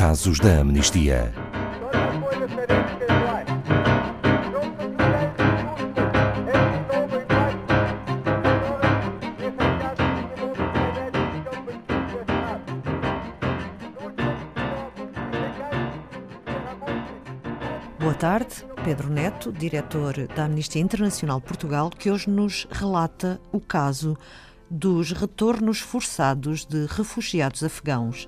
Casos da Amnistia. Boa tarde, Pedro Neto, diretor da Amnistia Internacional Portugal, que hoje nos relata o caso dos retornos forçados de refugiados afegãos.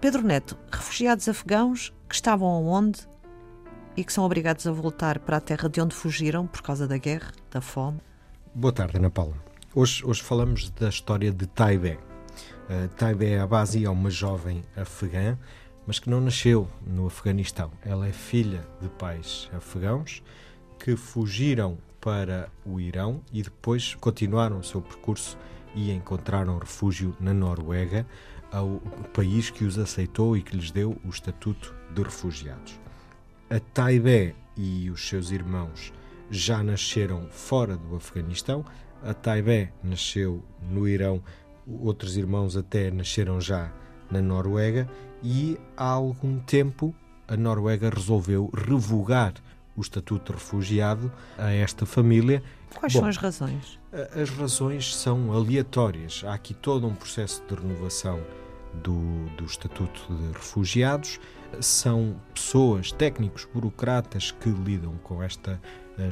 Pedro Neto, refugiados afegãos que estavam onde e que são obrigados a voltar para a terra de onde fugiram por causa da guerra, da fome? Boa tarde, Ana Paula. Hoje, hoje falamos da história de Taibé. Uh, Taibé Abazi é uma jovem afegã, mas que não nasceu no Afeganistão. Ela é filha de pais afegãos que fugiram para o Irão e depois continuaram o seu percurso e encontraram refúgio na Noruega, ao país que os aceitou e que lhes deu o estatuto de refugiados. A Taibé e os seus irmãos já nasceram fora do Afeganistão. A Taibé nasceu no Irão, outros irmãos até nasceram já na Noruega e há algum tempo a Noruega resolveu revogar o estatuto de refugiado a esta família. Quais Bom, são as razões? As razões são aleatórias. Há aqui todo um processo de renovação do, do Estatuto de Refugiados. São pessoas, técnicos, burocratas que lidam com estas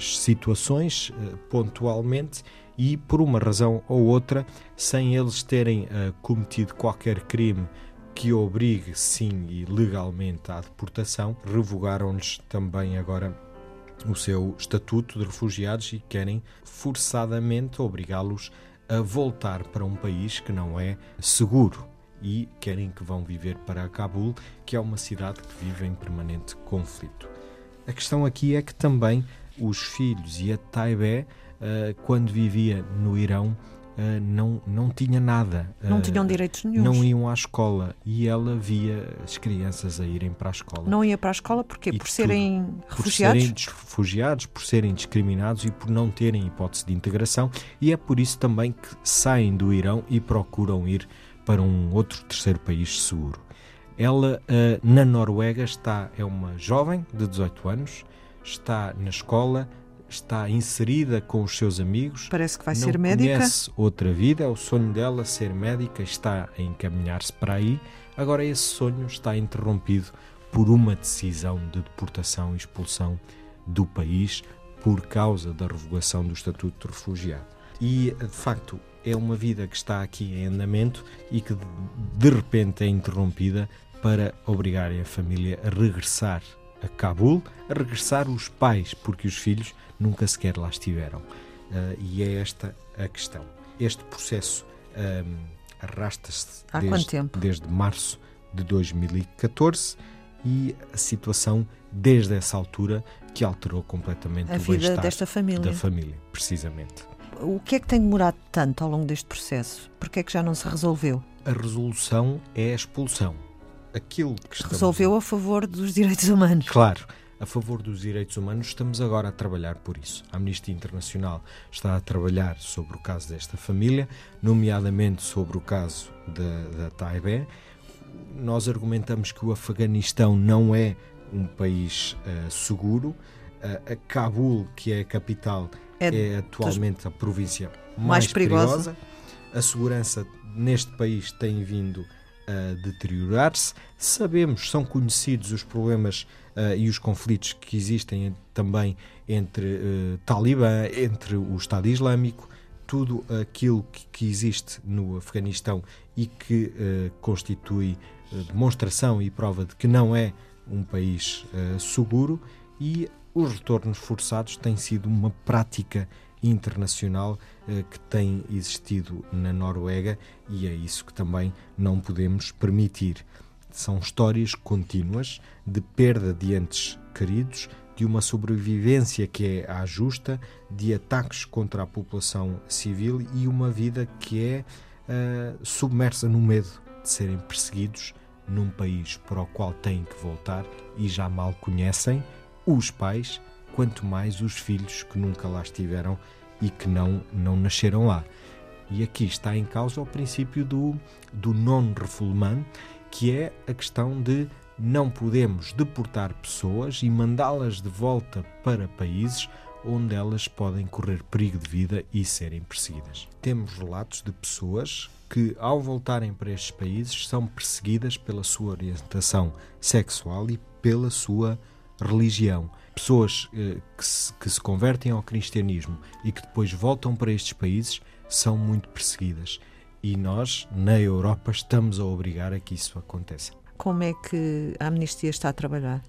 situações uh, pontualmente e, por uma razão ou outra, sem eles terem uh, cometido qualquer crime que obrigue, sim e legalmente, à deportação, revogaram-lhes também agora o seu estatuto de refugiados e querem forçadamente obrigá-los a voltar para um país que não é seguro e querem que vão viver para Cabul, que é uma cidade que vive em permanente conflito. A questão aqui é que também os filhos e a Taibé, eh, quando vivia no Irão, Uh, não, não tinha nada. Não uh, tinham direitos nenhum. Não iam à escola e ela via as crianças a irem para a escola. Não ia para a escola porquê? por serem refugiados? Por serem refugiados, por serem discriminados e por não terem hipótese de integração. E é por isso também que saem do Irão e procuram ir para um outro terceiro país seguro. Ela, uh, na Noruega, está é uma jovem de 18 anos, está na escola, está inserida com os seus amigos. Parece que vai ser médica. Conhece outra vida, é o sonho dela ser médica, está a encaminhar-se para aí. Agora esse sonho está interrompido por uma decisão de deportação e expulsão do país por causa da revogação do estatuto de refugiado. E de facto é uma vida que está aqui em andamento e que de repente é interrompida para obrigarem a família a regressar a Cabul, a regressar os pais, porque os filhos nunca sequer lá estiveram. Uh, e é esta a questão. Este processo um, arrasta-se desde, desde março de 2014 e a situação desde essa altura que alterou completamente a o vida desta família. da família, precisamente. O que é que tem demorado tanto ao longo deste processo? Porque é que já não se resolveu? A resolução é a expulsão. Aquilo que estamos... Resolveu a favor dos direitos humanos. Claro a favor dos direitos humanos, estamos agora a trabalhar por isso. A Amnistia Internacional está a trabalhar sobre o caso desta família, nomeadamente sobre o caso da, da Taibé. Nós argumentamos que o Afeganistão não é um país uh, seguro. Uh, a Cabul, que é a capital, é, é atualmente a província mais, mais perigosa. perigosa. A segurança neste país tem vindo a deteriorar-se. Sabemos, são conhecidos os problemas uh, e os conflitos que existem também entre uh, Talibã, entre o Estado Islâmico, tudo aquilo que, que existe no Afeganistão e que uh, constitui demonstração e prova de que não é um país seguro e os retornos forçados têm sido uma prática internacional eh, que tem existido na Noruega e é isso que também não podemos permitir. São histórias contínuas de perda de entes queridos, de uma sobrevivência que é à justa, de ataques contra a população civil e uma vida que é uh, submersa no medo de serem perseguidos num país para o qual têm que voltar e já mal conhecem os pais, quanto mais os filhos que nunca lá estiveram e que não, não nasceram lá. E aqui está em causa o princípio do, do non-refoulement, que é a questão de não podemos deportar pessoas e mandá-las de volta para países onde elas podem correr perigo de vida e serem perseguidas. Temos relatos de pessoas que, ao voltarem para estes países, são perseguidas pela sua orientação sexual e pela sua religião. Pessoas eh, que, se, que se convertem ao cristianismo e que depois voltam para estes países são muito perseguidas. E nós, na Europa, estamos a obrigar a que isso aconteça. Como é que a Amnistia está a trabalhar?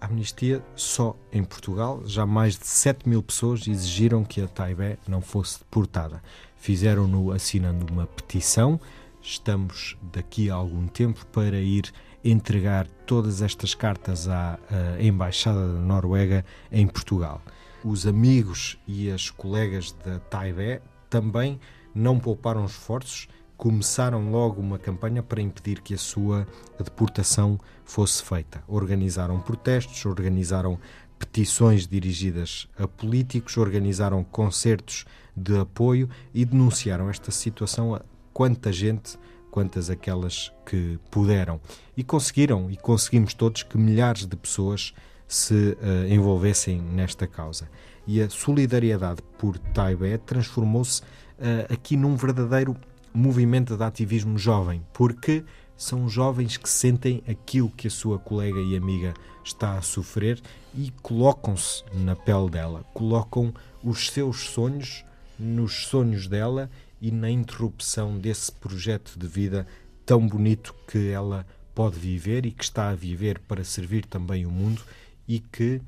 A Amnistia, só em Portugal, já mais de 7 mil pessoas exigiram que a Taibé não fosse deportada. Fizeram-no assinando uma petição. Estamos daqui a algum tempo para ir entregar todas estas cartas à, à Embaixada da Noruega em Portugal. Os amigos e as colegas da Taibé também não pouparam esforços, começaram logo uma campanha para impedir que a sua deportação fosse feita. Organizaram protestos, organizaram petições dirigidas a políticos, organizaram concertos de apoio e denunciaram esta situação a quanta gente quantas aquelas que puderam. E conseguiram, e conseguimos todos, que milhares de pessoas se uh, envolvessem nesta causa. E a solidariedade por Taibé transformou-se uh, aqui num verdadeiro movimento de ativismo jovem, porque são jovens que sentem aquilo que a sua colega e amiga está a sofrer e colocam-se na pele dela, colocam os seus sonhos nos sonhos dela e na interrupção desse projeto de vida tão bonito que ela pode viver e que está a viver para servir também o mundo e que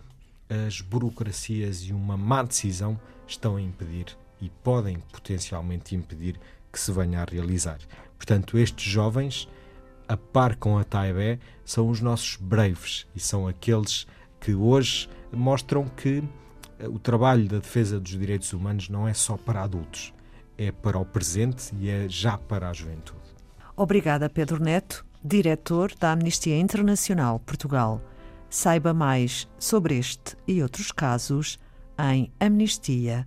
as burocracias e uma má decisão estão a impedir e podem potencialmente impedir que se venha a realizar. Portanto, estes jovens, a par com a Taibé, são os nossos braves e são aqueles que hoje mostram que o trabalho da defesa dos direitos humanos não é só para adultos é para o presente e é já para a juventude. Obrigada, Pedro Neto, diretor da Amnistia Internacional Portugal. Saiba mais sobre este e outros casos em amnistia.pt.